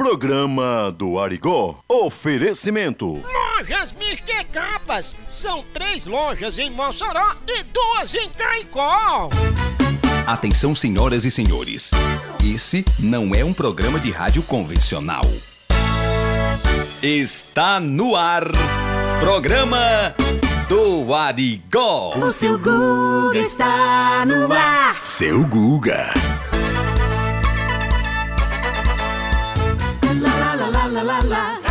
Programa do Arigó. Oferecimento. Lojas Mister Capas. São três lojas em Mossoró e duas em Caicó. Atenção, senhoras e senhores. Esse não é um programa de rádio convencional. Está no ar. Programa do Arigó. O seu Guga está no ar. Seu Guga. La la la.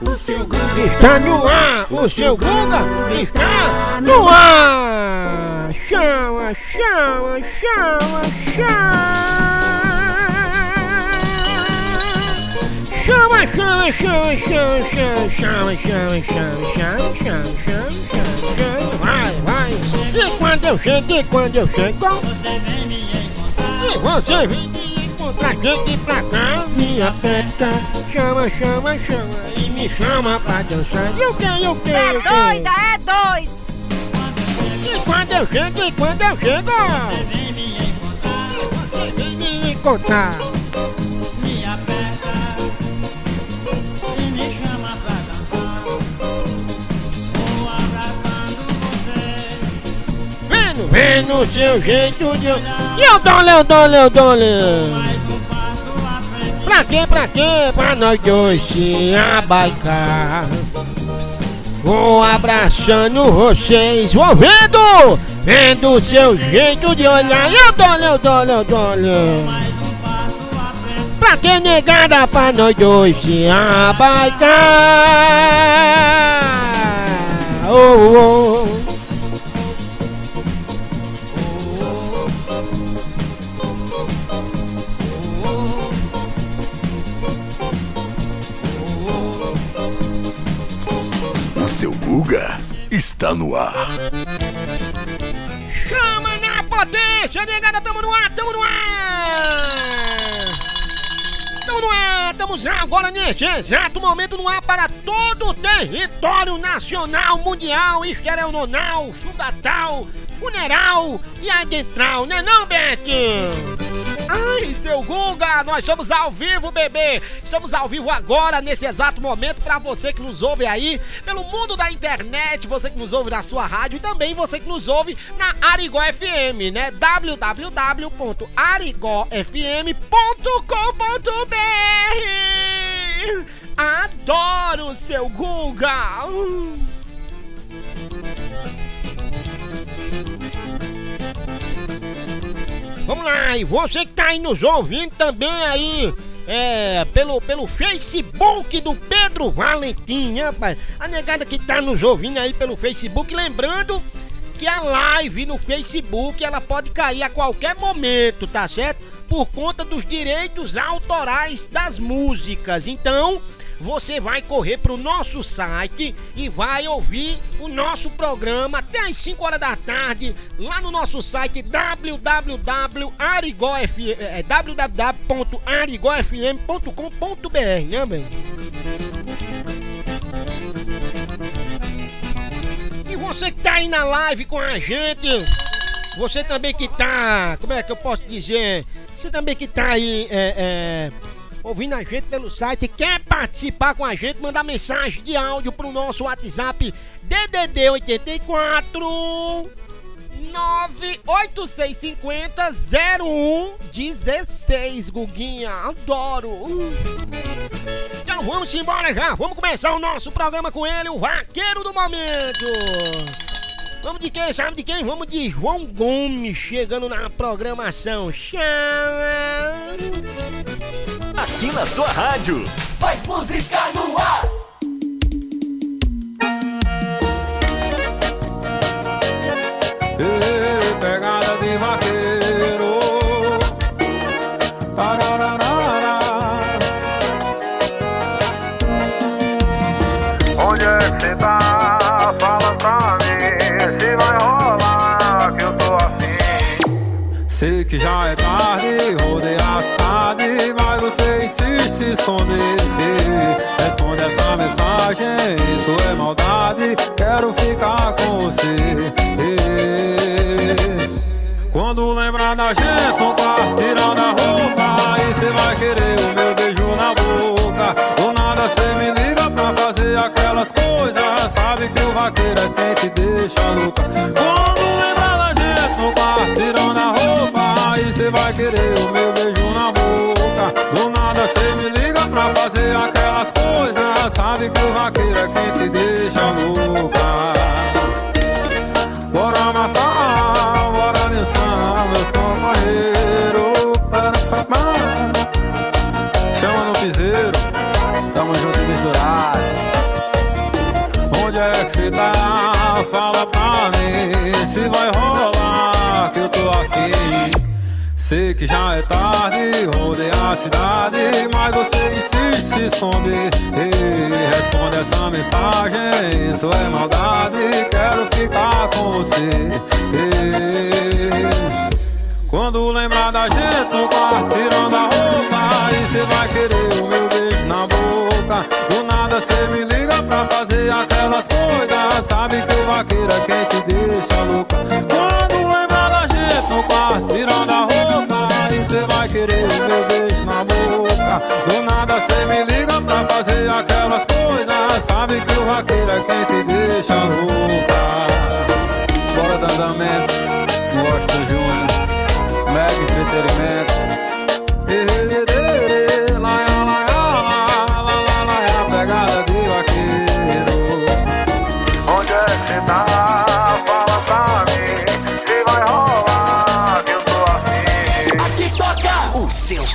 O seu Guga Está no ar. O seu Guga está no ar. Chama, chama, chama, chama. Chama, chama, chama, chama, chama, chama, chama, chama, chama, chama, chama, chama, chama. Vai, vai. E quando eu chego, e quando eu chego, e você vem me encontrar pra dentro e pra cá. Me aperta, chama, chama, chama e me chama pra dançar. Eu quero, eu quero. É doida, é doida. E quando eu chego, e quando eu chego. Você vem me encontrar. Você vem me encontrar. Me aperta e me chama pra dançar. Vou abraçando você. Vendo, vendo o seu jeito de. Eu dou, eu dou, eu dou, eu. Pra quê, pra quê? Pra nós dois se abaicar. Vou abraçando vocês, vou vendo, vendo o seu jeito de olhar. Eu dole, eu dole, eu dole. Pra que negada pra nós dois se abaicar? Oh, oh. Guga está no ar. Chama na potência, negada, tamo no ar, tamo no ar! Tamo no ar, estamos agora neste exato momento no ar para todo o território nacional, mundial, esquereononal, chudatal, funeral e adentral, né não, Beth? Ai, seu Guga, nós estamos ao vivo, bebê! Estamos ao vivo agora, nesse exato momento, para você que nos ouve aí, pelo mundo da internet, você que nos ouve na sua rádio e também você que nos ouve na Arigó FM, né? www.arigofm.com.br Adoro, seu Guga! Vamos lá, e você que tá aí nos ouvindo também aí, é, pelo, pelo Facebook do Pedro Valentim, rapaz? A negada que tá nos ouvindo aí pelo Facebook, lembrando que a live no Facebook, ela pode cair a qualquer momento, tá certo? Por conta dos direitos autorais das músicas. Então, você vai correr pro nosso site e vai ouvir o nosso programa até às 5 horas da tarde lá no nosso site www.arigofm, é, www.arigofm.com.br, né, bem? E você que tá aí na live com a gente, você também que tá, como é que eu posso dizer? Você também que tá aí, é, é, ouvindo a gente pelo site, quer participar com a gente, mandar mensagem de áudio pro nosso WhatsApp DDD 84 98650 0116, Guguinha, adoro. Então vamos embora já, vamos começar o nosso programa com ele, o vaqueiro do momento. Vamos de quem? Sabe de quem? Vamos de João Gomes chegando na programação. Chama! Aqui na sua rádio. Mais música no ar. Ei, pegada de vaqueiro. Se esconder. Responde essa mensagem, isso é maldade. Quero ficar com você. Quando lembrar da gente no quarto, tirando a roupa, aí cê vai querer o meu beijo na boca. Do nada cê me liga pra fazer aquelas coisas, sabe que o vaqueiro é quem te deixa louca. Quando lembrar da gente no quarto, tirando a roupa, aí cê vai querer o meu beijo na boca. Do nada cê me liga pra fazer aquelas coisas, sabe que o vaqueiro é quem te deixa louca. Que já é tarde, rodei a cidade, mas você insiste se esconder. Ei, responde essa mensagem, isso é maldade, quero ficar com você. Ei, quando lembrar da gente no quarto, tirando a roupa, aí cê vai querer o meu beijo na boca. Cê me liga pra fazer aquelas coisas, sabe que o vaqueiro é quem te deixa louca. Quando lembrar da gente no quarto, tirando a roupa, aí cê vai querer o meu beijo na boca. Do nada cê me liga pra fazer aquelas coisas, sabe que o vaqueiro é quem te deixa louca. Bora Dandamentos, Washington Júnior, Mega Entretenimento.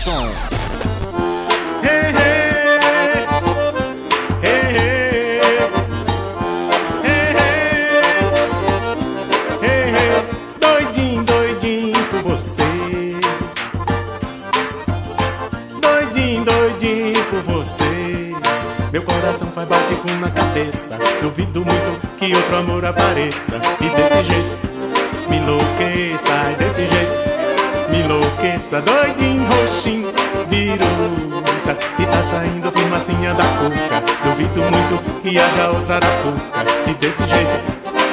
Som. Doidinho por você. Doidinho, doidinho por você. Meu coração faz bate-com na cabeça. Duvido muito que outro amor apareça. E desse jeito me enlouqueça. Doidinho, roxinho, biruta. E tá saindo fumacinha da cuca. Duvido muito que haja outra arapuca. E desse jeito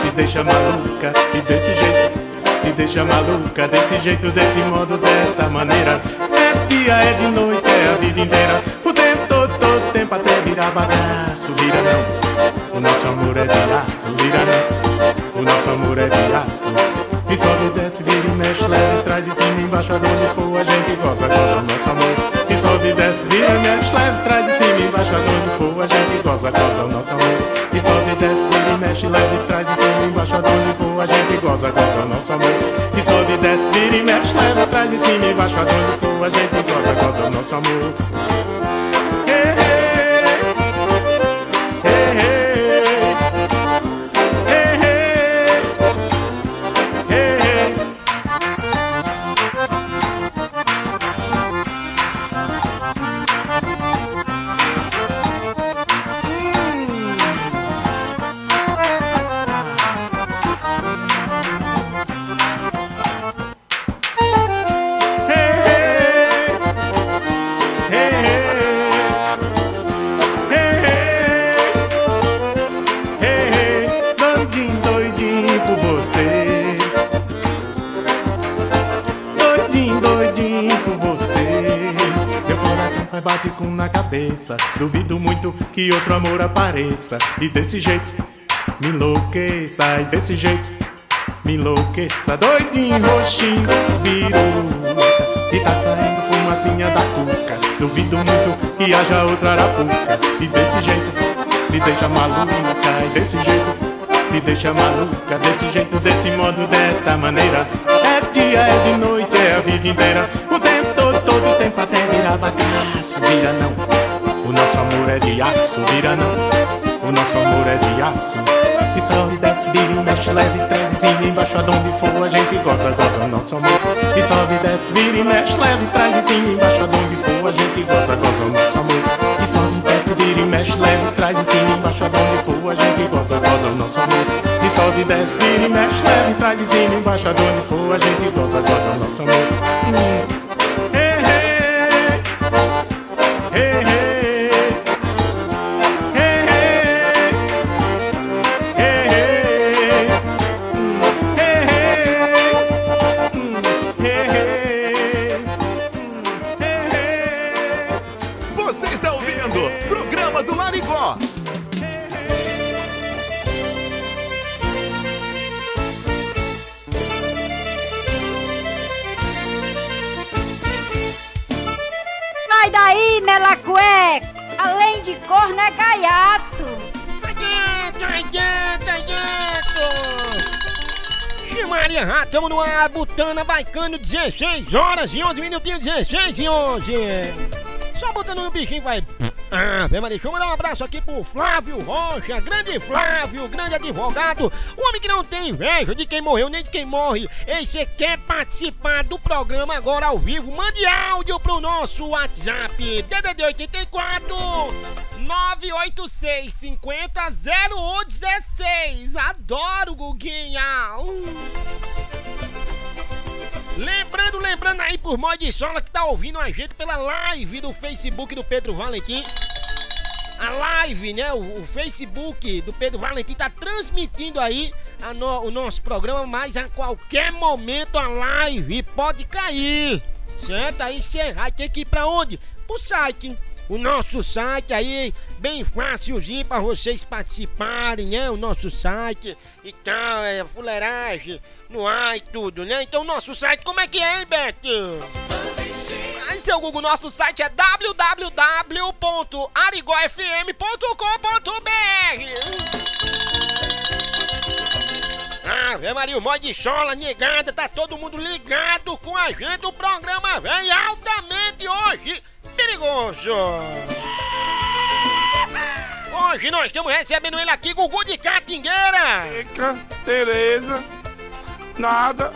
te deixa maluca. E desse jeito te deixa maluca desse jeito, desse modo, dessa maneira. É dia, é de noite, é a vida inteira. O tempo todo, todo tempo até virar bagaço. Vira não, o nosso amor é de aço. Vira não, o nosso amor é de aço. E sobe desce, vira e mexe, leva, traz e cima, embaixo, aonde for a gente goza, goza nosso amor. E sobe desce, vira mexe, leva, traz e cima, embaixo, aonde for a gente goza, goza nosso amor. E sobe desce, vira mexe, leva, e traz e cima, embaixo, aonde for a gente goza, goza nosso amor. E sobe desce, vira e mexe, leva, traz e cima, embaixo, aonde for a gente goza, goza nosso amor. Que outro amor apareça. E desse jeito me enlouqueça. E desse jeito me enlouqueça. Doidinho, roxinho, biruta. E tá saindo fumacinha da cuca. Duvido muito que haja outra arapuca. E desse jeito me deixa maluca. E desse jeito me deixa maluca. Desse jeito, desse modo, dessa maneira. É dia, é de noite, é a vida inteira. O tempo todo, todo o tempo até virar bagaço. Vira não, o nosso amor é de aço. Vira não. O nosso amor é de aço E sobe, desce, vira e mexe, leve, traz em cima, embaixo, aonde for a gente goza, goza o nosso amor E sobe, desce, vira e mexe, leve, traz em cima, embaixo, aonde for a gente goza, goza o nosso amor E sobe, desce, vira e mexe, leve, traz em cima, embaixo, aonde for a gente goza, goza o nosso amor E sobe, desce, vira e mexe, leve, traz em cima, embaixo, aonde for a gente goza, goza o nosso amor ar, Butana Baicano, 16 horas e 11 minutinhos, 16 e 11. Só botando no bichinho vai... Ah, Maria, deixa eu mandar um abraço aqui pro Flávio Rocha, grande Flávio, grande advogado, o homem que não tem inveja de quem morreu nem de quem morre. Ei, você quer participar do programa agora ao vivo? Mande áudio pro nosso WhatsApp, DDD 84 986 50 0116. Adoro, Guguinha. Lembrando, lembrando aí por modo de sola que tá ouvindo a gente pela live do Facebook do Pedro Valentim. A live, né? O, o Facebook do Pedro Valentim tá transmitindo aí no, o nosso programa, mas a qualquer momento a live pode cair. Certo? Aí você vai ter que ir pra onde? Pro site o nosso site aí, bem fácilzinho para vocês participarem, né? O nosso site e tal, é fuleiragem no ar e tudo, né? Então, o nosso site, como é que é, hein, Beto? Aí, seu Google, nosso site é www.arigofm.com.br Ave Maria, o mod de chola, negada, tá todo mundo ligado com a gente. O programa vem altamente hoje perigoso. Hoje nós estamos recebendo ele aqui, Gugu de Catingueira. Fica, Tereza, nada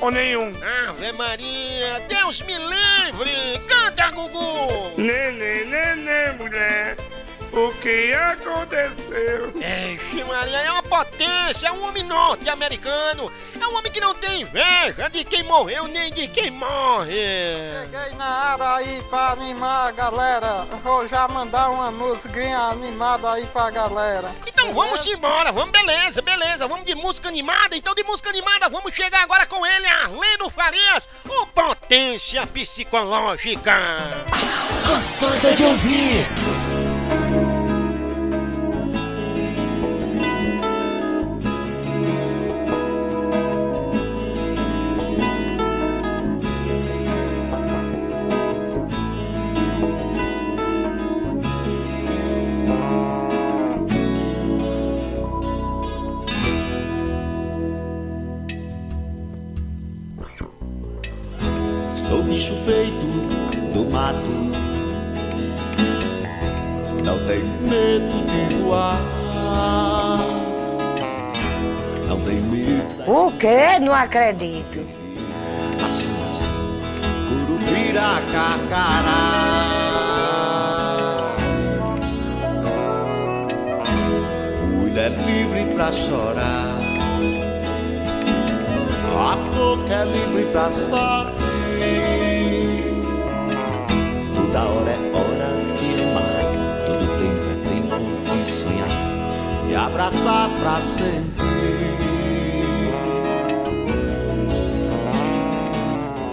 ou nenhum. Ave Maria, Deus me livre. Canta, Gugu. Nenê, nenê, mulher. O que aconteceu? É, Maria é uma potência, é um homem norte-americano. É um homem que não tem inveja de quem morreu nem de quem morre. Cheguei na área aí pra animar a galera. Vou já mandar uma musiquinha animada aí pra galera. Então vamos embora, vamos, beleza, beleza. Vamos de música animada. Então de música animada, vamos chegar agora com ele, Arleno Farias, o Potência Psicológica. Gostosa de ouvir. Acredito. Assim, Curupira, cacará Mulher livre pra chorar. A boca é livre pra sorrir. Toda hora é hora de amar. Todo tempo é tempo de sonhar. E abraçar pra sempre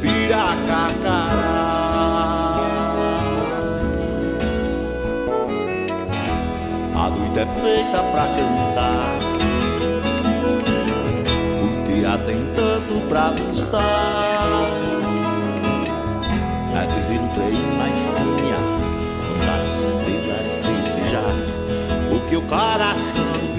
perder a noite é feita pra cantar O dia tem tanto pra nos dar É viver no trem, mas caminhar Contar as estrelas, desejar O que o coração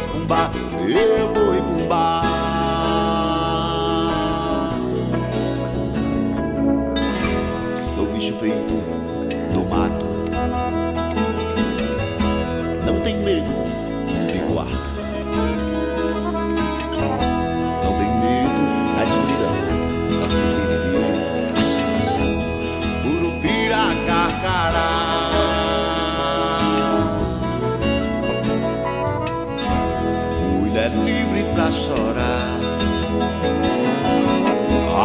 boi, pumba, meu boi, pumba. Sou bicho feito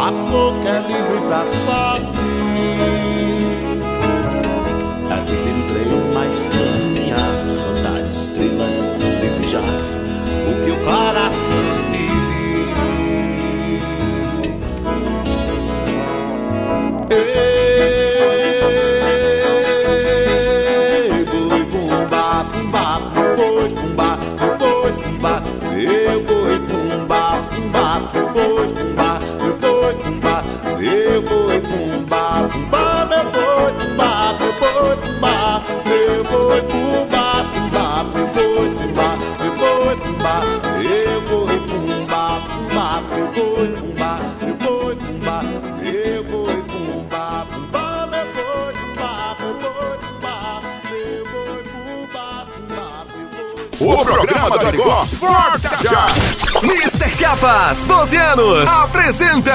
Que é livre pra sorrir. Aqui um trem mais caminhar, rodar estrelas, desejar o que o coração meu boi bumba, meu boi bumba, eu boi bumba, bumba, meu boi bumba, meu boi bumba, meu boi bumba, bumba, meu boi O programa do Arigó volta já! Mr. Capas, 12 anos, apresenta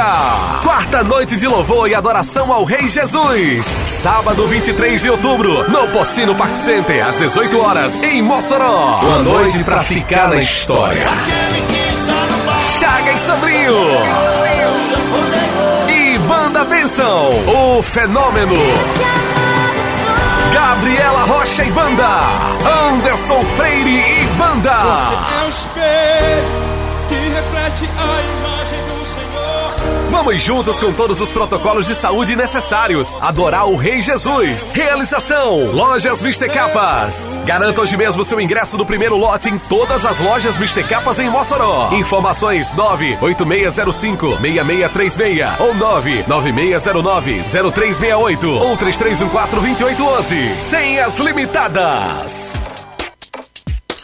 Quarta Noite de Louvor e Adoração ao Rei Jesus. Sábado 23 de outubro, no Pocino Park Center, às 18 horas, em Mossoró. Uma noite pra ficar na história. Chaga e Sobrinho. E Banda Benção, o fenômeno. Gabriela Rocha e Banda. Anderson Freire e Banda. é o espelho que reflete a imagem. Vamos juntos com todos os protocolos de saúde necessários. Adorar o Rei Jesus. Realização: Lojas Mister Capas. Garanta hoje mesmo seu ingresso do primeiro lote em todas as lojas Mister Capas em Mossoró. Informações 98605-6636 ou 99609-0368 ou 3314-2811. Senhas limitadas.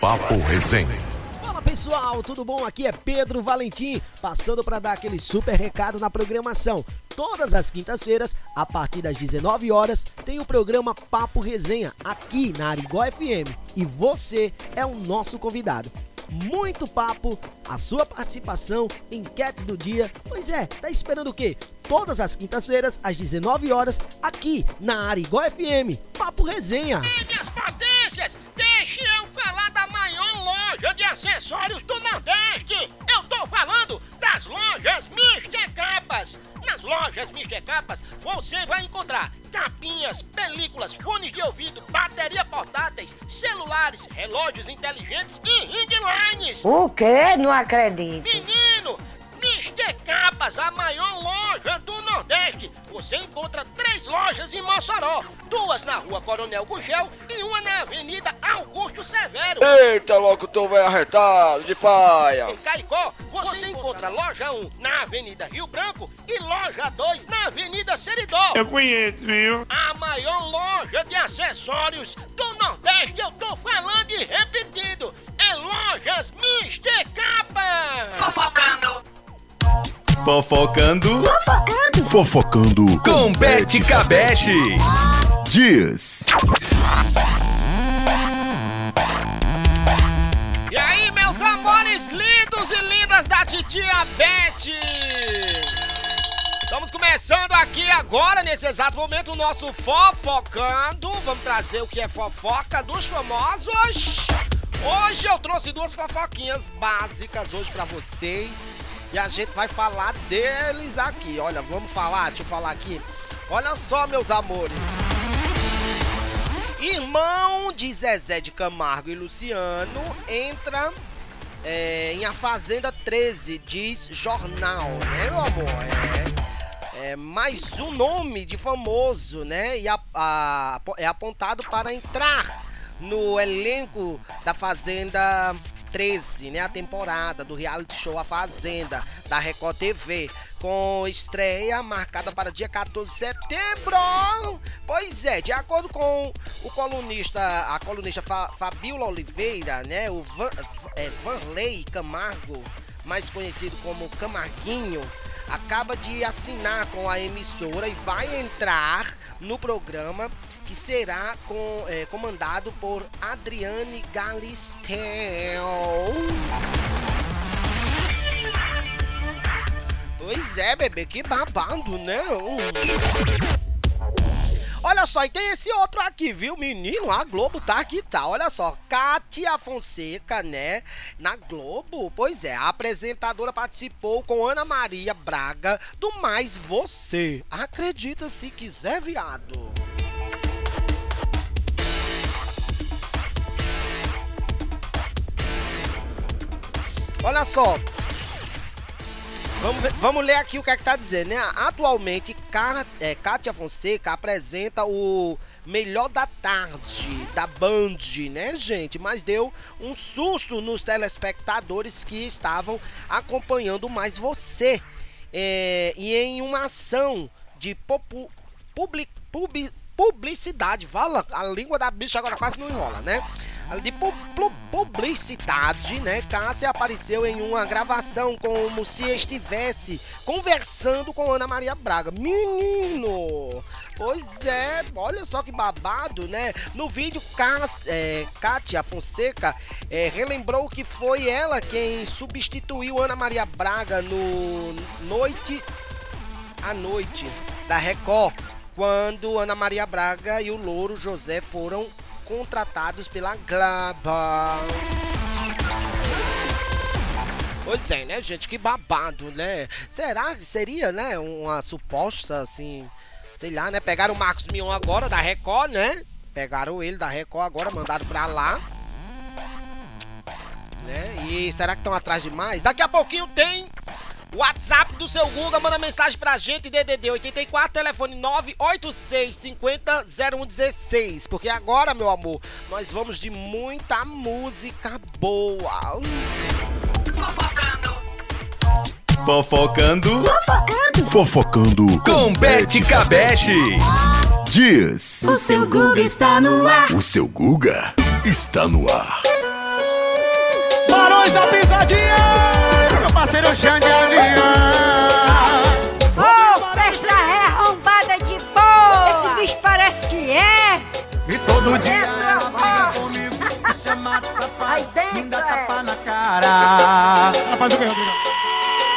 Papo Resenha. Pessoal, tudo bom? Aqui é Pedro Valentim, passando para dar aquele super recado na programação. Todas as quintas-feiras, a partir das 19 horas, tem o programa Papo Resenha aqui na Arigó FM e você é o nosso convidado. Muito papo, a sua participação, enquetes do dia. Pois é, tá esperando o quê? Todas as quintas-feiras, às 19 horas, aqui na Arigó FM. Papo Resenha. Minhas potências, deixe eu falar da maior loja de acessórios do Nordeste. Eu tô falando das lojas Mister Capas. Nas lojas Mister Capas, você vai encontrar capinhas, películas, fones de ouvido, bateria portáteis, celulares, relógios inteligentes e ring lines. O quê? Não acredito. Menino, Mister Capas, a maior loja do Nordeste. Você encontra três lojas em Mossoró. Duas na rua Coronel Gugel e uma na Avenida Augusto Severo. Eita, louco, tô bem arretado de paia. Em Caicó, você encontra loja 1 na Avenida Rio Branco e loja 2 na Avenida Seridó. Eu conheço, viu? A maior loja de acessórios do Nordeste, eu tô falando e repetindo. É Lojas Mister Capa. Fofocando. Fofocando. Fofocando. Com Bete Cabete. Diz. E aí, meus amores lindos e lindas da titia Beth! Estamos começando aqui agora, nesse exato momento, o nosso Fofocando. Vamos trazer o que é fofoca dos famosos. Hoje eu trouxe duas fofoquinhas básicas hoje pra vocês. E a gente vai falar deles aqui. Olha, vamos falar, deixa eu falar aqui. Olha só, meus amores. Irmão de Zezé de Camargo e Luciano entra é, em A Fazenda 13, diz jornal, né, meu amor? É, é mais um nome de famoso, né? E a- a- é apontado para entrar no elenco da Fazenda 13, né? A temporada do reality show A Fazenda, da Record TV. Com estreia marcada para dia 14 de setembro. Pois é, de acordo com o colunista, a colunista Fa, Fabiola Oliveira, né? O Van, é, Vanley Camargo, mais conhecido como Camarguinho, acaba de assinar com a emissora e vai entrar no programa que será com- é, comandado por Adriane Galistel. Pois é, bebê, que babado, né? Olha só, e tem esse outro aqui, viu, menino? A Globo tá aqui, tá. Olha só, Kátia Fonseca, né? Na Globo. Pois é, a apresentadora participou com Ana Maria Braga do Mais Você. Acredita se quiser, viado. Olha só. Vamos, ver- vamos ler aqui o que é que tá dizendo, né? Atualmente, Cá- é, Kátia Fonseca apresenta o Melhor da Tarde da Band, né, gente? Mas deu um susto nos telespectadores que estavam acompanhando mais você. É, e em uma ação de popu, publi- publi- publicidade, fala, a língua da bicha agora quase não enrola, né? De pu- pu- publicidade, né? Cássia apareceu em uma gravação como se estivesse conversando com Ana Maria Braga. Menino! Pois é, olha só que babado, né? No vídeo, é, Kátia Fonseca é, relembrou que foi ela quem substituiu Ana Maria Braga no Noite à Noite da Record, quando Ana Maria Braga e o Louro José foram contratados pela Glaba. Pois é, né, gente? Que babado, né? Será que seria, né, uma suposta, assim, sei lá, né? Pegaram o Marcos Mion agora, da Record, né? Pegaram ele da Record agora, mandaram pra lá. Né? E será que estão atrás de mais? Daqui a pouquinho tem WhatsApp do seu Guga, manda mensagem pra gente, DDD 84, telefone 986500116. Porque agora, meu amor, nós vamos de muita música boa. Fofocando. Fofocando Com Bete Cabete. Diz. O seu Guga está no ar. O seu Guga está no ar. Barões da Pisadinha! Meu parceiro Xande safado, dentro, me dá é. tapa na cara. Ela faz o que, Rodrigo?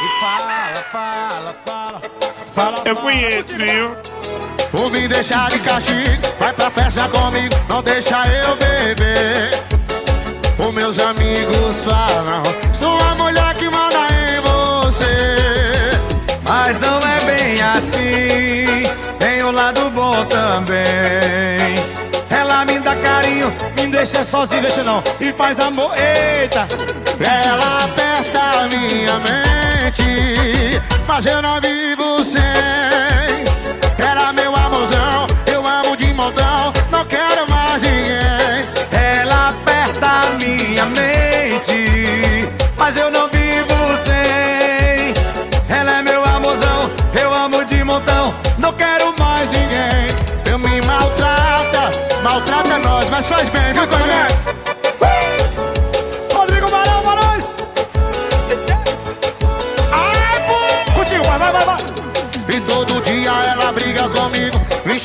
E fala, fala, fala, fala. Eu fala conheço, viu? Ou me deixar de castigo, vai pra festa comigo, não deixa eu beber. Os meus amigos falam, sou a mulher que manda em você. Mas não é bem assim, tem um lado bom também. Deixa sozinho, deixa não, e faz amor, eita. Ela aperta a minha mente, mas eu não vivo sem. Era meu amorzão,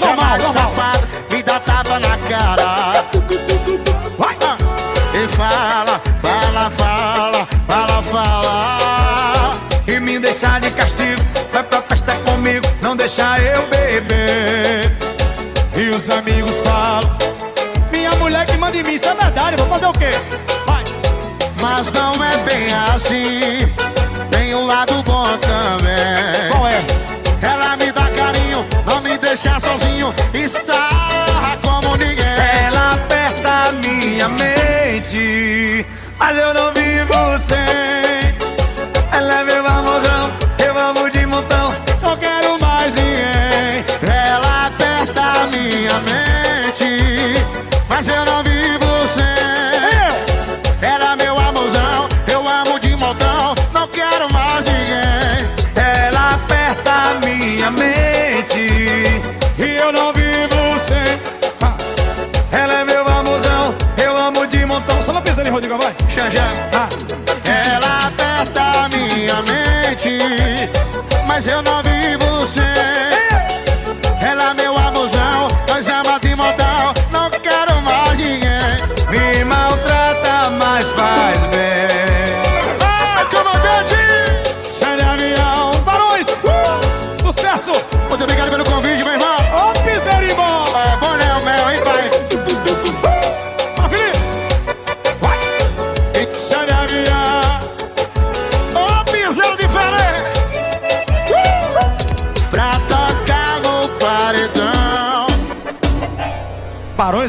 chama de safado, me dá tapa na cara. Vai! E fala, fala, fala, fala, fala. E me deixa de castigo, vai pra festa comigo, não deixa eu beber. E os amigos falam, minha mulher que manda em mim, isso é verdade, vou fazer o quê? Vai! Mas não é bem assim,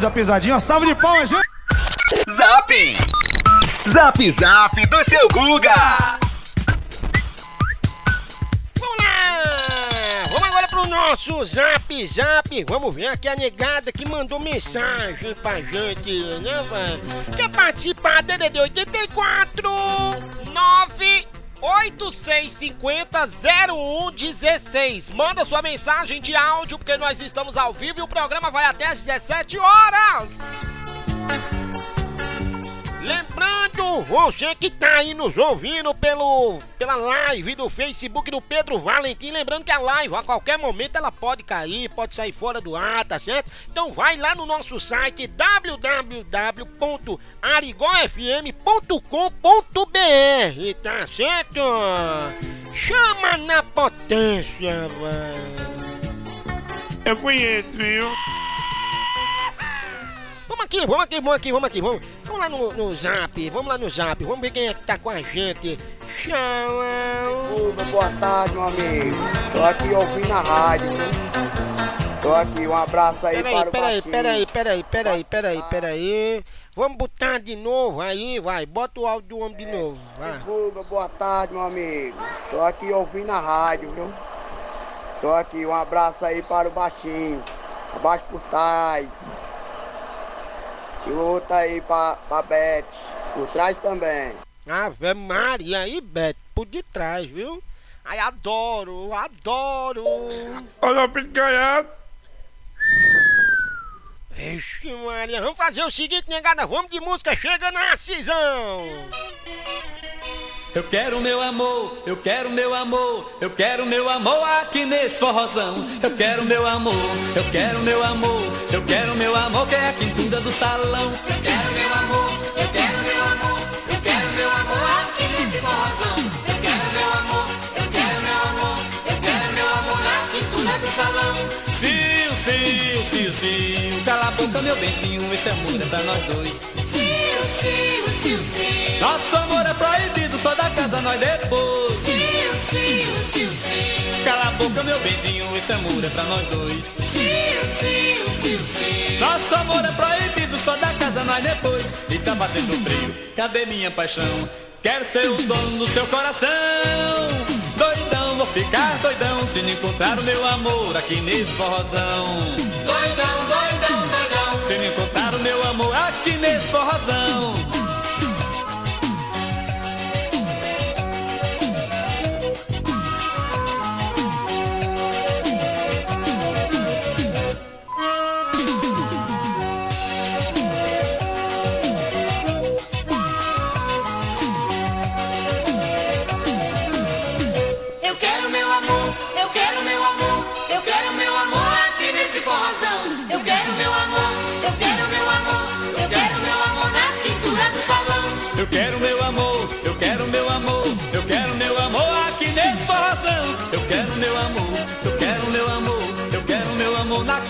a pisadinha, de palmas, gente! Zap! Zap Zap do seu Guga! Vamos lá! Vamos agora pro nosso zap zap. Vamos ver aqui a negada que mandou mensagem pra gente, né, velho? Quer participar? DDD 84 9 8650 0116. Manda sua mensagem de áudio, porque nós estamos ao vivo e o programa vai até às 17 horas. Lembrando, você que tá aí nos ouvindo pelo, pela live do Facebook do Pedro Valentim, lembrando que a live a qualquer momento ela pode cair, pode sair fora do ar, tá certo? Então vai lá no nosso site www.arigofm.com.br, tá certo? Chama na potência, velho. Eu conheço, viu? Vamos aqui, vamos aqui, vamos aqui, vamos aqui, vamos. Vamos lá no, no zap, vamos lá no zap, vamos ver quem é que tá com a gente. Tchau. Boa tarde, meu amigo. Tô aqui ouvindo a rádio. Tô aqui, um abraço aí Peraí, para o peraí, peraí, peraí, peraí, peraí, peraí. Vamos botar de novo aí, vai. Bota o áudio do homem de novo, vai. Boa tarde, meu amigo. Tô aqui ouvindo a rádio, viu? Tô aqui, um abraço aí para o baixinho. Abaixo por trás. E o outro aí pra, pra Beth. Por trás também. Ave Maria aí, Beto, por de trás, viu? Ai, adoro, adoro. Olha o picanhado. Vixe Maria, vamos fazer o seguinte, negada, vamos de música, chega na cisão. Eu quero meu amor, eu quero meu amor, eu quero meu amor aqui nesse forrozão. Eu quero meu amor, eu quero meu amor, eu quero meu amor que é a quintura do salão. Eu quero meu amor, eu quero meu amor, eu quero meu amor aqui nesse forrozão. Eu quero meu amor, eu quero meu amor, eu quero meu amor na quintura do salão. Sim, sim, sim, sim, cala a boca meu benzinho, esse amor é pra nós dois. Sim. Nosso amor é proibido, só da casa nós depois. Cala a boca, meu benzinho, esse amor é pra nós dois. Nosso amor é proibido, só da casa nós depois. Está fazendo frio, cadê minha paixão? Quero ser o dono do seu coração. Doidão, vou ficar doidão se não encontrar o meu amor aqui nesse forrozão. Doidão, doidão, não encontrar o meu amor aqui nesse forrozão.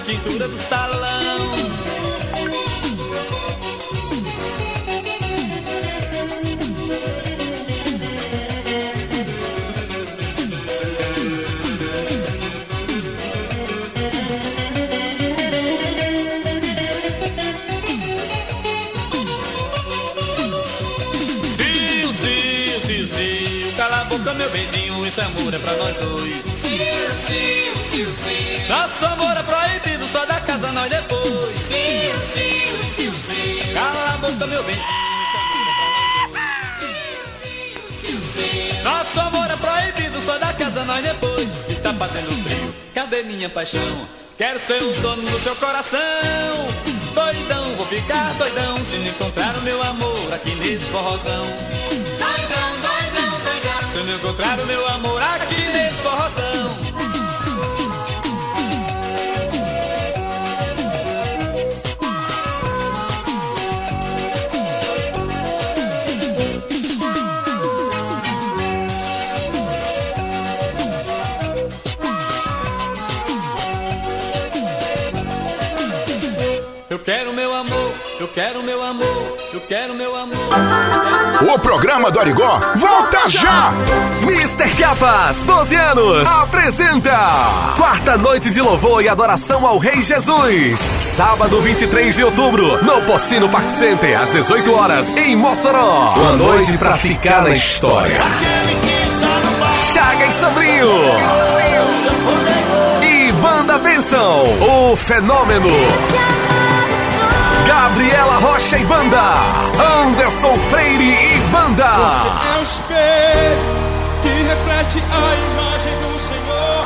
Quintura do salão. Meu benzinho, esse amor é pra nós dois. Sim, sim, sim, sim. Nosso amor é proibido, só da casa nós depois. Sim, sim, sim, sim. Cala a boca, meu sim. Nosso amor é proibido, só da casa nós depois. Está fazendo frio, cadê minha paixão? Quero ser o dono do seu coração. Doidão, vou ficar doidão se não encontrar o meu amor aqui nesse forrozão. Doidão, doidão, doidão. Se não encontrar o meu amor aqui quero meu amor, eu quero meu amor. O programa do Arigó volta já! Mr. Capas, 12 anos, apresenta Quarta Noite de Louvor e Adoração ao Rei Jesus. Sábado 23 de outubro, no Pocino Park Center, às 18 horas, em Mossoró. Uma noite pra ficar na história. Chaga e Sobrinho. E Banda Benção, o fenômeno. Gabriela Rocha e Banda. Anderson Freire e Banda. É o espelho que reflete a imagem do Senhor.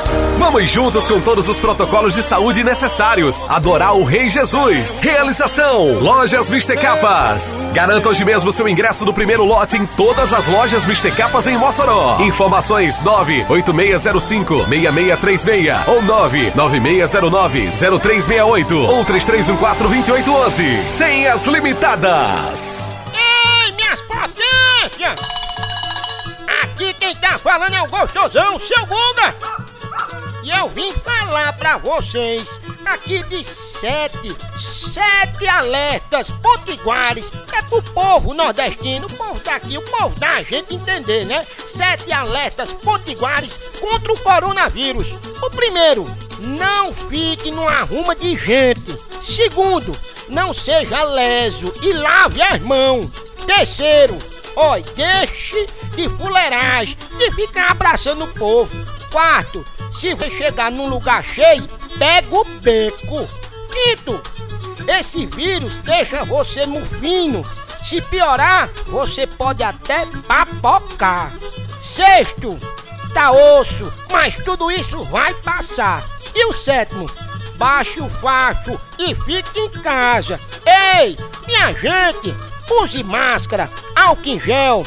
Vamos juntos com todos os protocolos de saúde necessários. Adorar o Rei Jesus. Realização: Lojas Mister Capas. Garanta hoje mesmo seu ingresso do primeiro lote em todas as lojas Mister Capas em Mossoró. Informações 98605-6636 ou 99609-0368 ou 3314-2811. Senhas limitadas. Ei, minhas potências! Aqui quem tá falando é o gostosão, seu Guga! E eu vim falar pra vocês aqui de sete, sete alertas potiguares. É pro povo nordestino, o povo daqui, o povo da gente entender, né? Sete alertas potiguares contra o coronavírus. O primeiro, não fique no arruma de gente. Segundo, não seja leso e lave as mãos. Terceiro, Oi, deixe de fuleiragem, de ficar abraçando o povo. Quarto, se você chegar num lugar cheio, pega o beco. Quinto, esse vírus deixa você mufino. Se piorar, você pode até papocar. Sexto, tá osso, mas tudo isso vai passar. E o sétimo, baixe o facho e fique em casa. Ei, minha gente, use máscara, álcool em gel,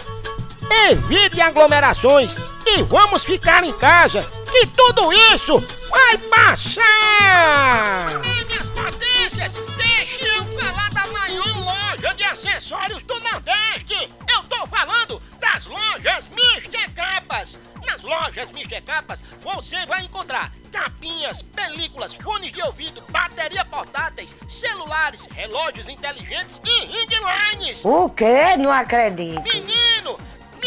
evite aglomerações e vamos ficar em casa, que tudo isso vai passar! Minhas potências, deixe eu falar da maior loja de acessórios do Nordeste! Eu tô falando das lojas Mister Capas! Nas lojas Mister Capas você vai encontrar capinhas, películas, fones de ouvido, bateria portáteis, celulares, relógios inteligentes e ring lines! O quê? Não acredito. Menino!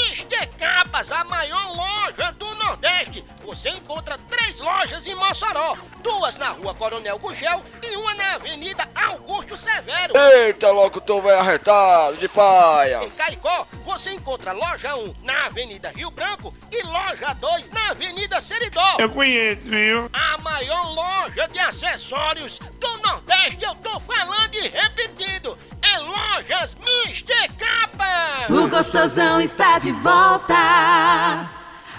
Mister Capas, a maior loja do Nordeste. Você encontra três lojas em Mossoró. Duas na rua Coronel Gugel e uma na Avenida Augusto Severo. Eita, louco, tô velho arretado de paia. Em Caicó, você encontra loja 1 na Avenida Rio Branco e loja 2 na Avenida Seridó. Eu conheço, viu? A maior loja de acessórios do Nordeste, eu tô falando e repetindo. É Lojas Mister Capas. O gostosão está de volta.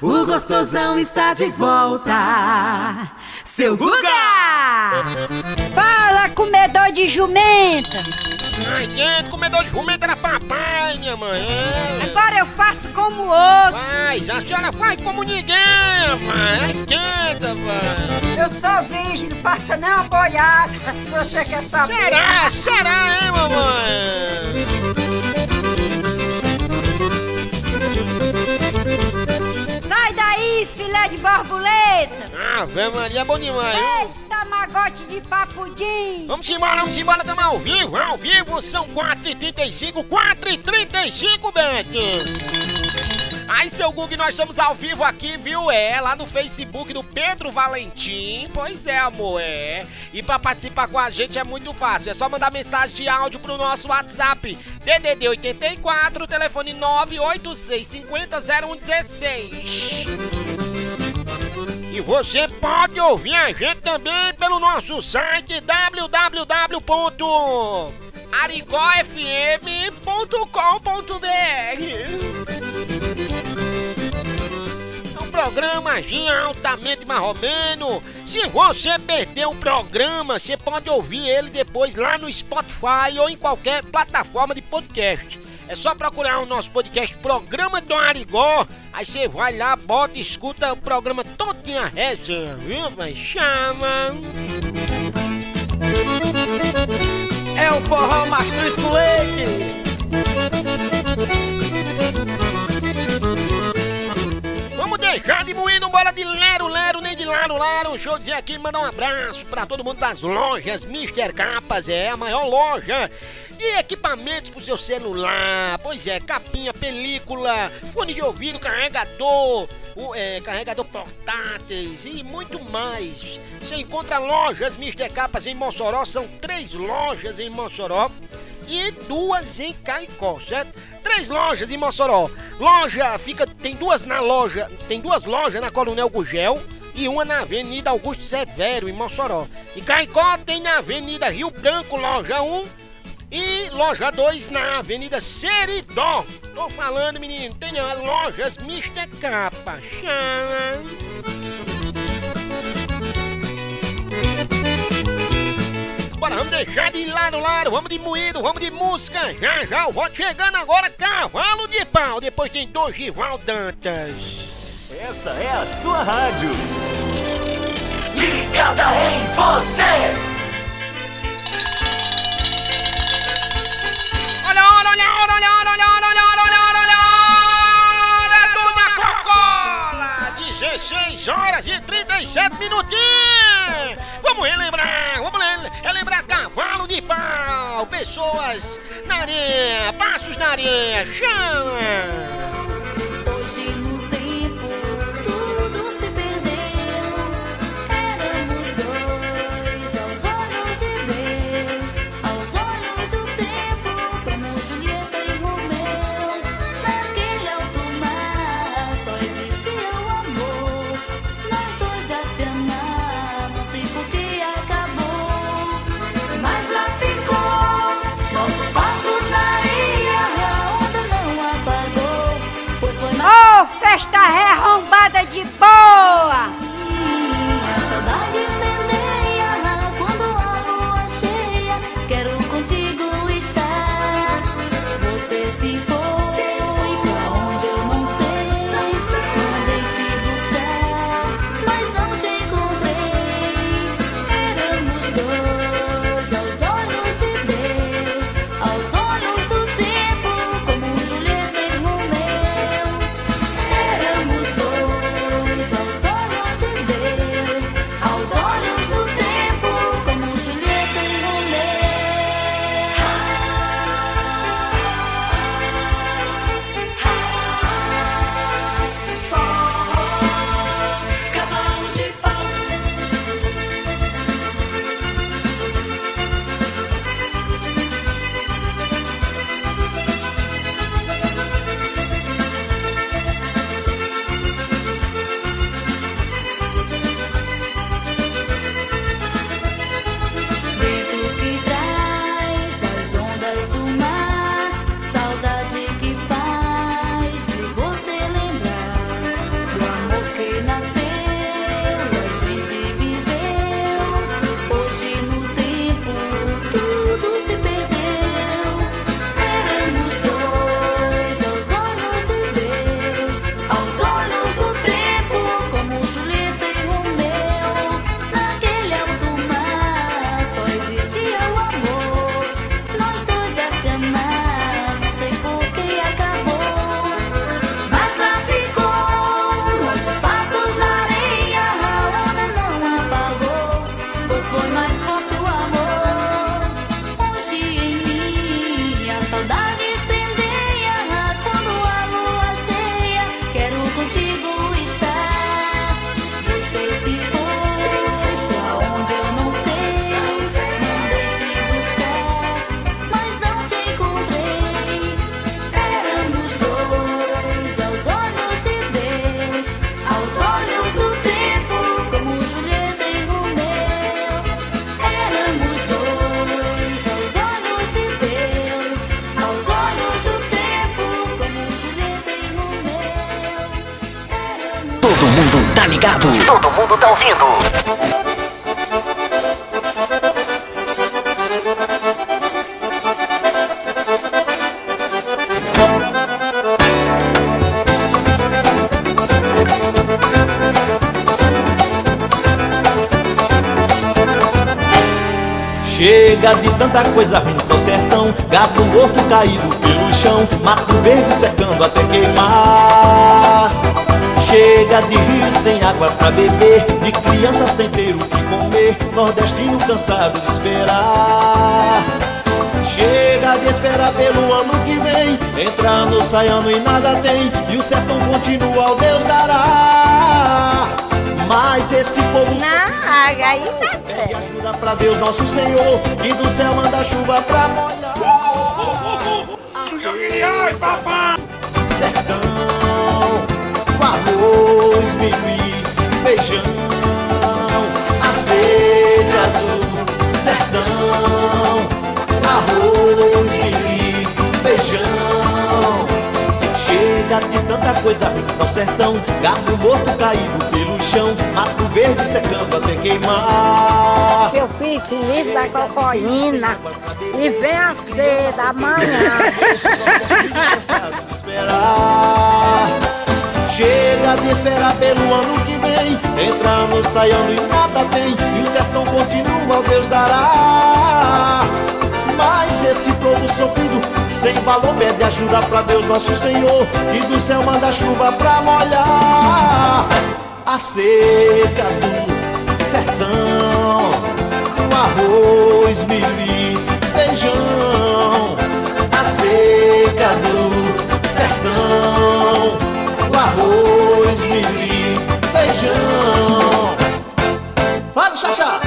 O gostosão está de volta. Seu Guga! Fala, comedor de jumenta! Ai, gente, comedor de jumenta era papai, minha mãe. É. Agora eu faço como outro. Mas a senhora faz como ninguém, pai. Tenta, vai. Eu sou virgem, não passa nem uma boiada, se você quer saber. Será? Será, hein, mamãe? Sai daí, filé de borboleta! Ave Maria, é bom demais. viu? Eita, magote de papudim! Vamos embora, vamos embora, estamos ao vivo, ao vivo, são 4h35, 4h35, Beto! Aí, seu Google, nós estamos ao vivo aqui, viu? É, lá no Facebook do Pedro Valentim. Pois é, amor, é. E pra participar com a gente é muito fácil, é só mandar mensagem de áudio pro nosso WhatsApp. DDD 84, telefone 986500116. E você pode ouvir a gente também pelo nosso site www.arigofm.com.br Um programazinho altamente marromeno. Se você perdeu o programa, você pode ouvir ele depois lá no Spotify ou em qualquer plataforma de podcast. É só procurar o nosso podcast Programa do Arigó. Aí você vai lá, bota e escuta o programa todinho a resenha, viu? Mas chama. É o forró mastruz com leite. Deixar de moído bola de lero, lero, nem de Laro Laro, deixa eu dizer aqui, mandar um abraço pra todo mundo das lojas Mr. Capas, é a maior loja de equipamentos pro seu celular. Pois é, capinha, película, fone de ouvido, carregador, o, é, carregador portáteis e muito mais. Você encontra lojas Mr. Capas em Mossoró, são três lojas em Mossoró e duas em Caicó, certo? Três lojas em Mossoró. Loja fica tem duas na loja, tem duas lojas na Coronel Gugel e uma na Avenida Augusto Severo em Mossoró. E Caicó tem na Avenida Rio Branco, loja 1 e loja 2 na Avenida Seridó. Tô falando, menino, tem as lojas Mr. Capa. Chama. deixar de lado lado, vamos de moído, vamos de música. Já já o voto chegando agora, cavalo de pau. Depois tem Dogival Dantas. Essa é a sua rádio. Ligada em você. É Seis horas e trinta e sete minutinhos! Vamos relembrar, vamos le- relembrar cavalo de pau, pessoas na areia, passos na areia, chama. Ligado. Todo mundo tá ouvindo. Chega de tanta coisa ruim pro sertão Gato morto caído pelo chão Mato verde secando até queimar Chega de rio sem água pra beber, de criança sem ter o que comer, nordestino cansado de esperar. Chega de esperar pelo ano que vem, entrando, saindo e nada tem, e o sertão continua, o Deus dará. Mas esse povo Não, aí tá pede ajuda pra Deus nosso Senhor, e do céu manda chuva pra molhar. Ai, papai! Arroz, milho e feijão, a seca do sertão, arroz, milho e feijão. Chega de tanta coisa ruim no sertão, gato morto caído pelo chão, mato verde secando até queimar. Eu fiz livro da cocoína e vem a seda amanhã. esperar. Chega de esperar pelo ano que vem, entrando, saindo e nada tem, e o sertão continua, Deus dará. Mas esse povo sofrido, sem valor, pede ajuda pra Deus nosso Senhor, e do céu manda chuva pra molhar. A seca do sertão, arroz, milho e feijão, a seca do arroz, milho e feijão. Vai, Xaxá!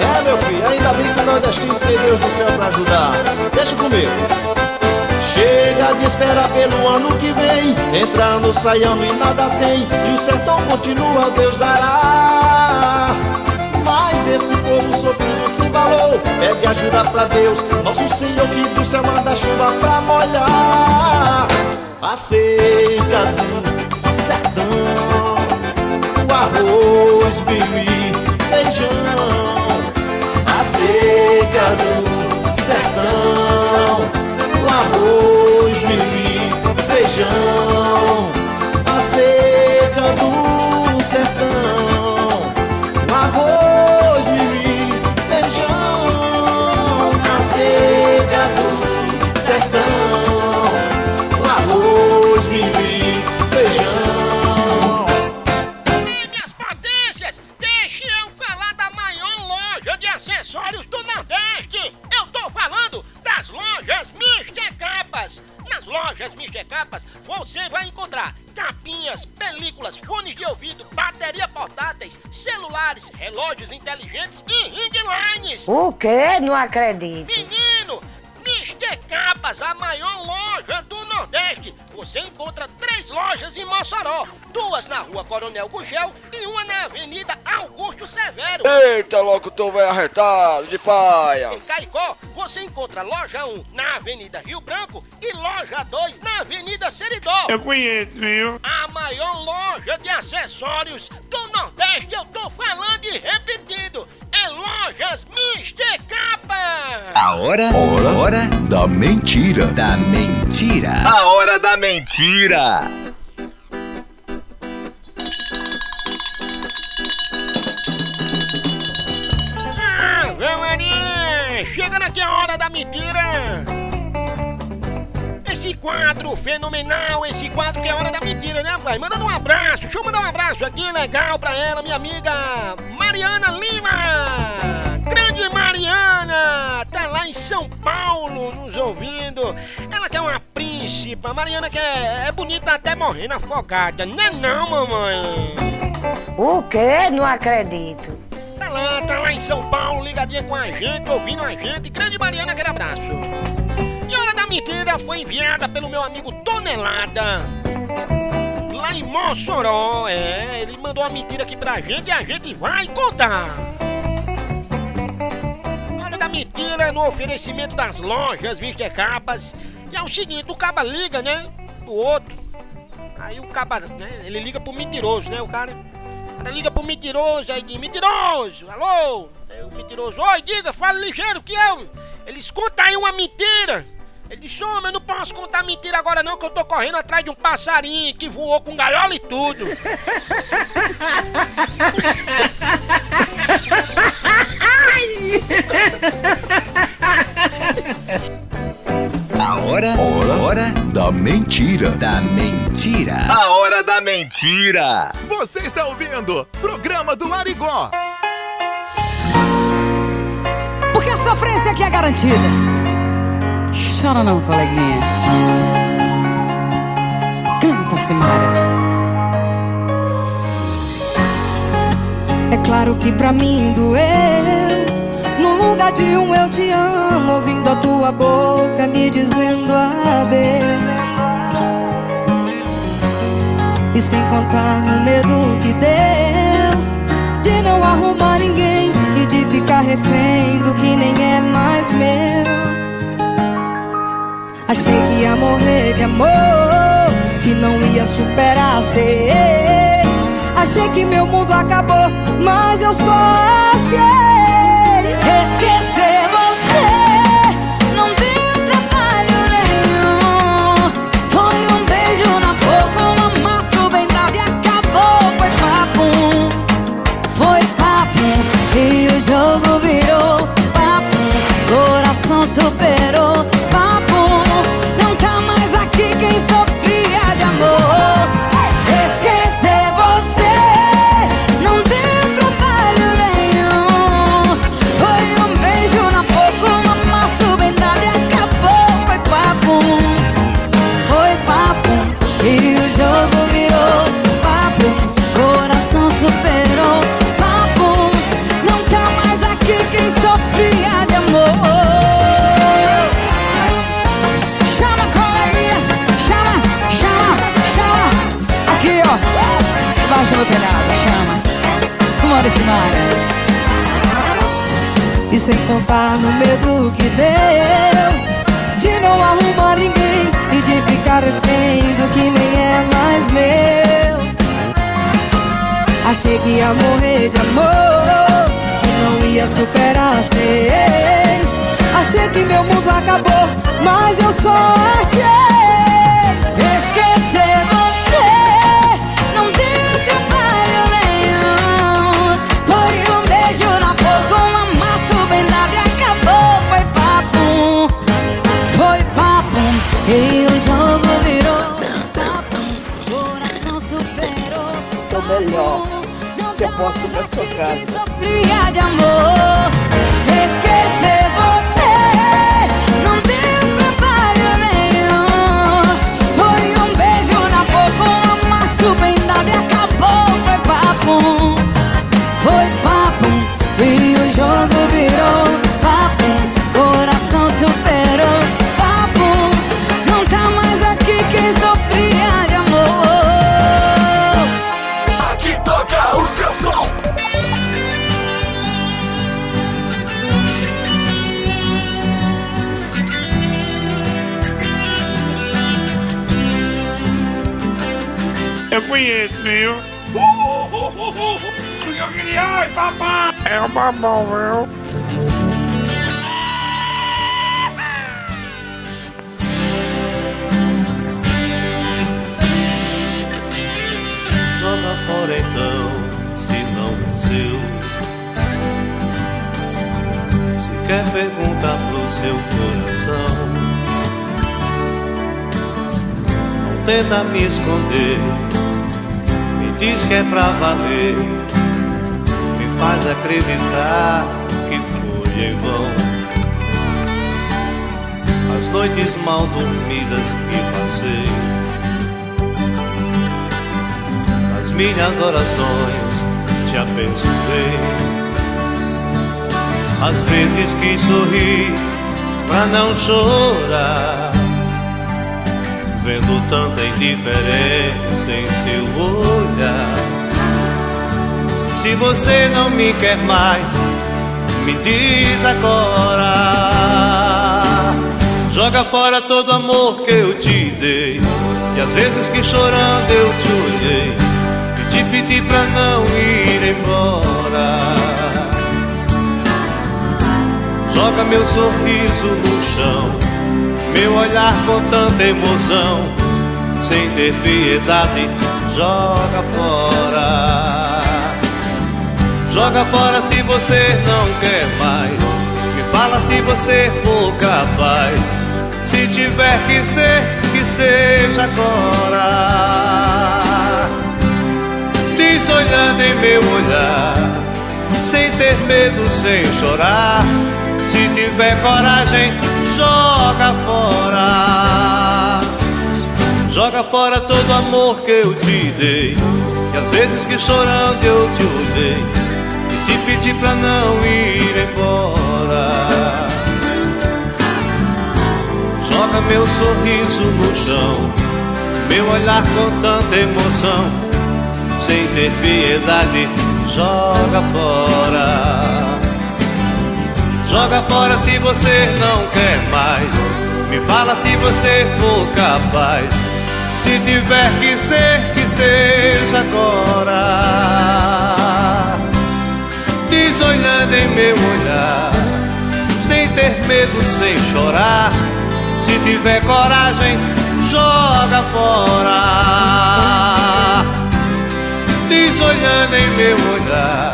É, meu filho, ainda bem que o nordestino tem Deus do céu pra ajudar. Deixa comigo. Chega de esperar pelo ano que vem, entrando, saindo e nada tem, e o sertão continua, Deus dará. Esse povo sofrido sem valor, pede ajuda pra Deus, nosso Senhor que do céu manda chuva pra molhar. A seca do sertão, o arroz, e feijão. A seca do sertão, o arroz, e feijão. A seca do sertão, ouvido, bateria portáteis, celulares, relógios inteligentes e ring lines. O quê? Não acredito. Menino, Mister Capas, a maior loja do Nordeste. Você encontra três lojas em Mossoró. Duas na rua Coronel Gugel e uma na Avenida Augusto Severo. Eita, locutor vai arretado de paia. Em Caicó, você encontra loja 1 na Avenida Rio Branco e loja 2 na Avenida Seridó. Eu conheço, viu? A maior loja de acessórios do Nordeste, eu tô falando e repetindo. É Lojas Mister Capa. A hora, hora, hora da mentira. Da mentira. A hora da mentira. Ave Maria! Chegando aqui a hora da mentira! Quadro fenomenal, esse quadro que é hora da mentira, né, pai? Mandando um abraço, deixa eu mandar um abraço aqui legal pra ela, minha amiga Mariana Lima! Grande Mariana! Tá lá em São Paulo nos ouvindo. Ela que é uma príncipa, Mariana que é, é bonita até morrendo afogada, né não, mamãe? O quê? Não acredito. Tá lá, tá lá em São Paulo, ligadinha com a gente, ouvindo a gente. Grande Mariana, aquele abraço. E a hora da mentira foi enviada pelo meu amigo Tonelada. Lá em Mossoró, é. Ele mandou uma mentira aqui pra gente e a gente vai contar. A hora da mentira é no oferecimento das lojas Mister Capas. E é o seguinte, o caba liga, né? Pro outro. Aí o caba, né? Ele liga pro mentiroso, né? O cara. Cara liga pro mentiroso, aí diz, mentiroso, alô? O mentiroso, oi, diga, fala ligeiro que eu. Eles contam aí uma mentira. Ele disse: Homem, eu não posso contar mentira agora não, que eu tô correndo atrás de um passarinho que voou com gaiola e tudo. A hora, hora, hora da mentira. Da mentira. A hora da mentira. Você está ouvindo? Programa do Arigó. Porque a sofrência aqui é garantida. Chora não, coleguinha. Canta, Simária. É claro que pra mim doeu. No lugar de um eu te amo, ouvindo a tua boca me dizendo adeus. E sem contar no medo que deu de não arrumar ninguém e de ficar refém do que nem é mais meu. Achei que ia morrer de amor, que não ia superar ex. Achei que meu mundo acabou, mas eu só achei esquecer você. Não deu trabalho nenhum. Foi um beijo na boca, um amasso bem dado e acabou. Foi papo, foi papo. E o jogo virou papo. Coração superou no medo que deu De não arrumar ninguém E de ficar refém do que nem é mais meu. Achei que ia morrer de amor Que não ia superar seis. Achei que meu mundo acabou Mas eu só achei Esquecer você. Não deu trabalho nenhum Foi um beijo na boca E o jogo virou Coração superou Tô melhor. Eu posso ir pra sua casa. sofria de amor. Esquecer você não deu trabalho nenhum. Foi um beijo na boca, um amasso bem dado e acabou. Foi papo, foi papo. E o jogo virou Eu conheço, viu? Ai, papai! É o babão, viu? Joga fora então, se não venceu. Se quer perguntar pro seu coração, não tenta me esconder. Diz que é pra valer, me faz acreditar que foi em vão. As noites mal dormidas que passei. Nas minhas orações te abençoei. Às vezes quis sorrir pra não chorar, vendo tanta indiferença em seu olhar. Se você não me quer mais, me diz agora. Joga fora todo amor que eu te dei. E às vezes que chorando eu te olhei e te pedi pra não ir embora. Joga meu sorriso no chão, meu olhar com tanta emoção, sem ter piedade, joga fora. Joga fora se você não quer mais. Me fala se você for capaz Se tiver que ser, que seja agora. Diz olhando em meu olhar, sem ter medo, sem chorar. Se tiver coragem, joga fora. Joga fora todo amor que eu te dei. E às vezes que chorando eu te odeio. E te pedi pra não ir embora. Joga meu sorriso no chão, meu olhar com tanta emoção, sem ter piedade, joga fora. Joga fora se você não quer mais. Me fala se você for capaz. Se tiver que ser, que seja agora. Diz olhando em meu olhar, sem ter medo, sem chorar. Se tiver coragem, joga fora. Diz olhando em meu olhar,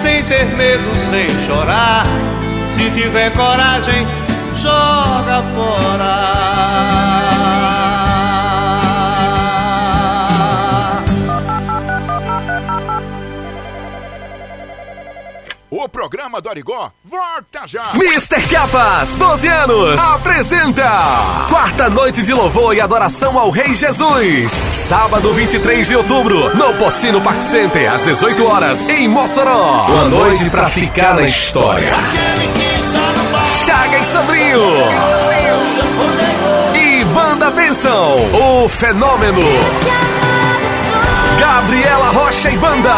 sem ter medo, sem chorar. Se tiver coragem, joga fora. Programa do Arigó volta já. Mr. Capas, 12 anos, apresenta Quarta Noite de Louvor e Adoração ao Rei Jesus. Sábado 23 de outubro, no Pocino Park Center, às 18 horas, em Mossoró. Uma noite pra ficar na história. Chaga e Sandrinho. E Banda Benção, o fenômeno. Gabriela Rocha e Banda.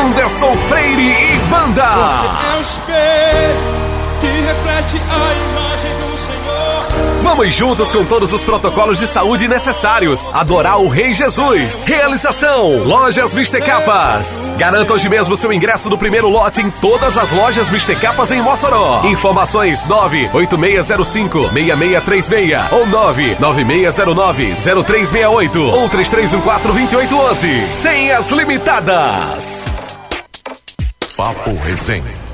Anderson Freire e Banda. Você é o espelho que reflete a imagem. Vamos juntos com todos os protocolos de saúde necessários. Adorar o Rei Jesus. Realização: Lojas Mister Capas. Garanta hoje mesmo seu ingresso do primeiro lote em todas as lojas Mister Capas em Mossoró. Informações 98605-6636 ou 99609-0368 ou 3314-2811. Senhas limitadas. Papo Resenha.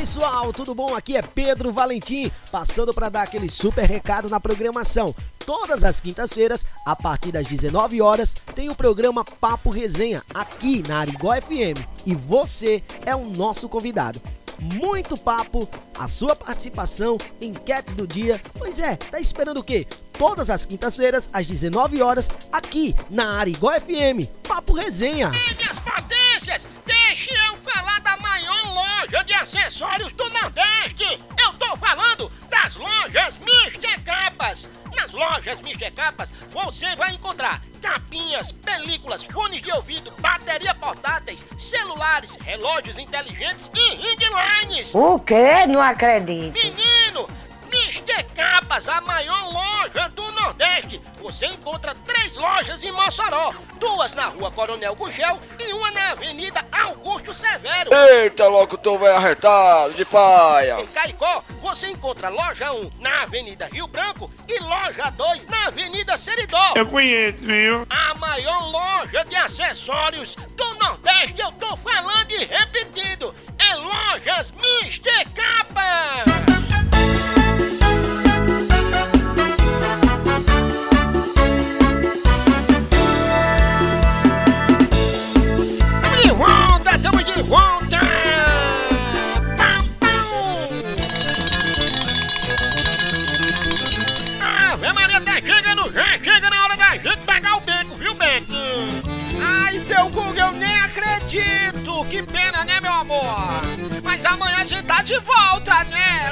Pessoal, tudo bom? Aqui é Pedro Valentim, passando para dar aquele super recado na programação. Todas as quintas-feiras, a partir das 19 horas, tem o programa Papo Resenha aqui na Arigó FM e você é o nosso convidado. Muito papo, a sua participação, enquete do dia. Pois é, tá esperando o quê? Todas as quintas-feiras, às 19 horas, aqui na Arigó FM. Papo Resenha. Minhas potências, deixe eu falar da maior loja de acessórios do Nordeste. Eu tô falando das lojas Mister Capas. Nas lojas Mister Capas, você vai encontrar capinhas, películas, fones de ouvido, bateria portáteis, celulares, relógios inteligentes e ring lines. O quê? Não acredito. Menino, Mister Capas, a maior loja do Nordeste. Você encontra três lojas em Mossoró. Duas na rua Coronel Gugel e uma na Avenida Augusto Severo. Eita, locutor vai arretado de paia. Em Caicó, você encontra loja 1 na Avenida Rio Branco e loja 2 na Avenida Seridó. Eu conheço, viu? A maior loja de acessórios do Nordeste, eu tô falando e repetindo. De volta, né?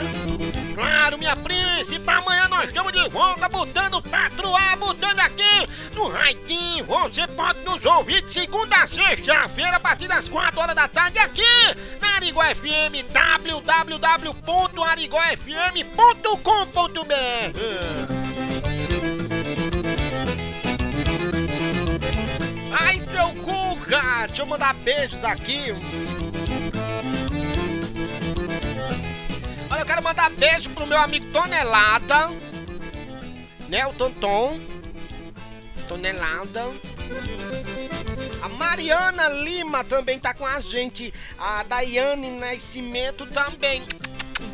Claro, minha príncipe, amanhã nós estamos de volta botando patroa, botando aqui no Raitinho. Você pode nos ouvir de segunda a sexta-feira, a partir das 4 horas da tarde, aqui na Arigó FM, www.arigofm.com.br Ai, seu Cuca! Deixa eu mandar beijos aqui. mandar beijo pro meu amigo Tonelada. Né, o Tonton. Tonelada. A Mariana Lima também tá com a gente. A Daiane Nascimento também.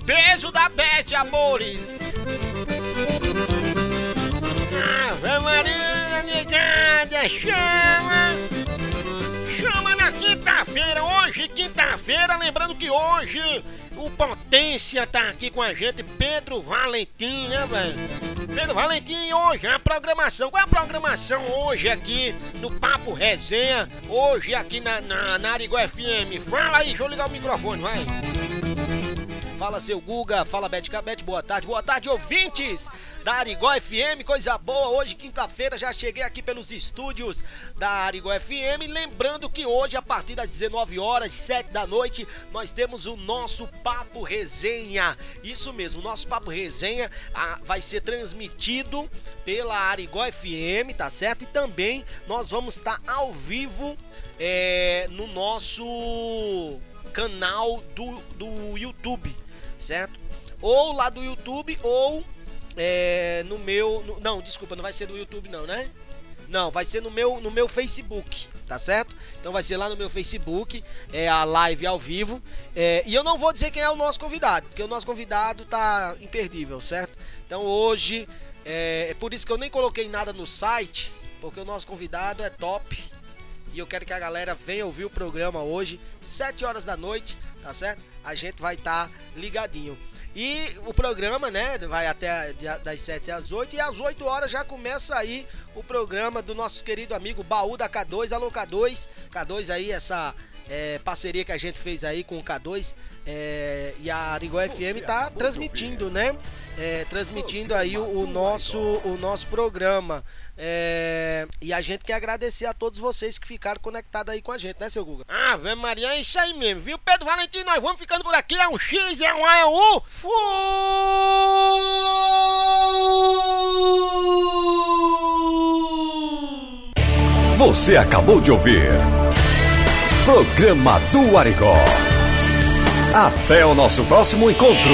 Beijo da Bete, amores. Ah, Mariana ligada, chama quinta-feira, hoje, quinta-feira, lembrando que hoje o Potência tá aqui com a gente, Pedro Valentim, né, velho? Pedro Valentim, hoje a programação, qual é a programação hoje aqui no Papo Resenha, hoje aqui na, na, na FM? Fala aí, deixa eu ligar o microfone, vai. Fala seu Guga, fala Bete Cabete, boa tarde, boa tarde ouvintes da Arigó FM, coisa boa, hoje quinta-feira já cheguei aqui pelos estúdios da Arigó FM, lembrando que hoje a partir das 19 horas, 7 da noite, nós temos o nosso Papo Resenha, isso mesmo, o nosso Papo Resenha ah, vai ser transmitido pela Arigó FM, tá certo? E também nós vamos estar ao vivo é, no nosso canal do, do YouTube, certo? Ou lá do YouTube ou é, no meu. No, não, desculpa, não vai ser no YouTube não, né? Não, vai ser no meu, no meu Facebook, tá certo? Então vai ser lá no meu Facebook, é a live ao vivo. É, e eu não vou dizer quem é o nosso convidado, porque o nosso convidado tá imperdível, certo? Então hoje, é, é por isso que eu nem coloquei nada no site, porque o nosso convidado é top. E eu quero que a galera venha ouvir o programa hoje, 7 horas da noite, tá certo? A gente vai estar tá ligadinho. E o programa, né, vai até das 7 às 8 e às 8 horas já começa aí o programa do nosso querido amigo Baú da K2, alô K2, K2 aí essa é, parceria que a gente fez aí com o K2 é, e a Arigó FM tá transmitindo, né? É, transmitindo aí o, o, nosso o nosso programa. É, e a gente quer agradecer a todos vocês que ficaram conectados aí com a gente, né, seu Guga? Ah, velho Maria, é isso aí mesmo, viu? Pedro Valentim, nós vamos ficando por aqui. É um X, é um A, é um U. Fui! Você acabou de ouvir. Programa do Arigó. Até o nosso próximo encontro.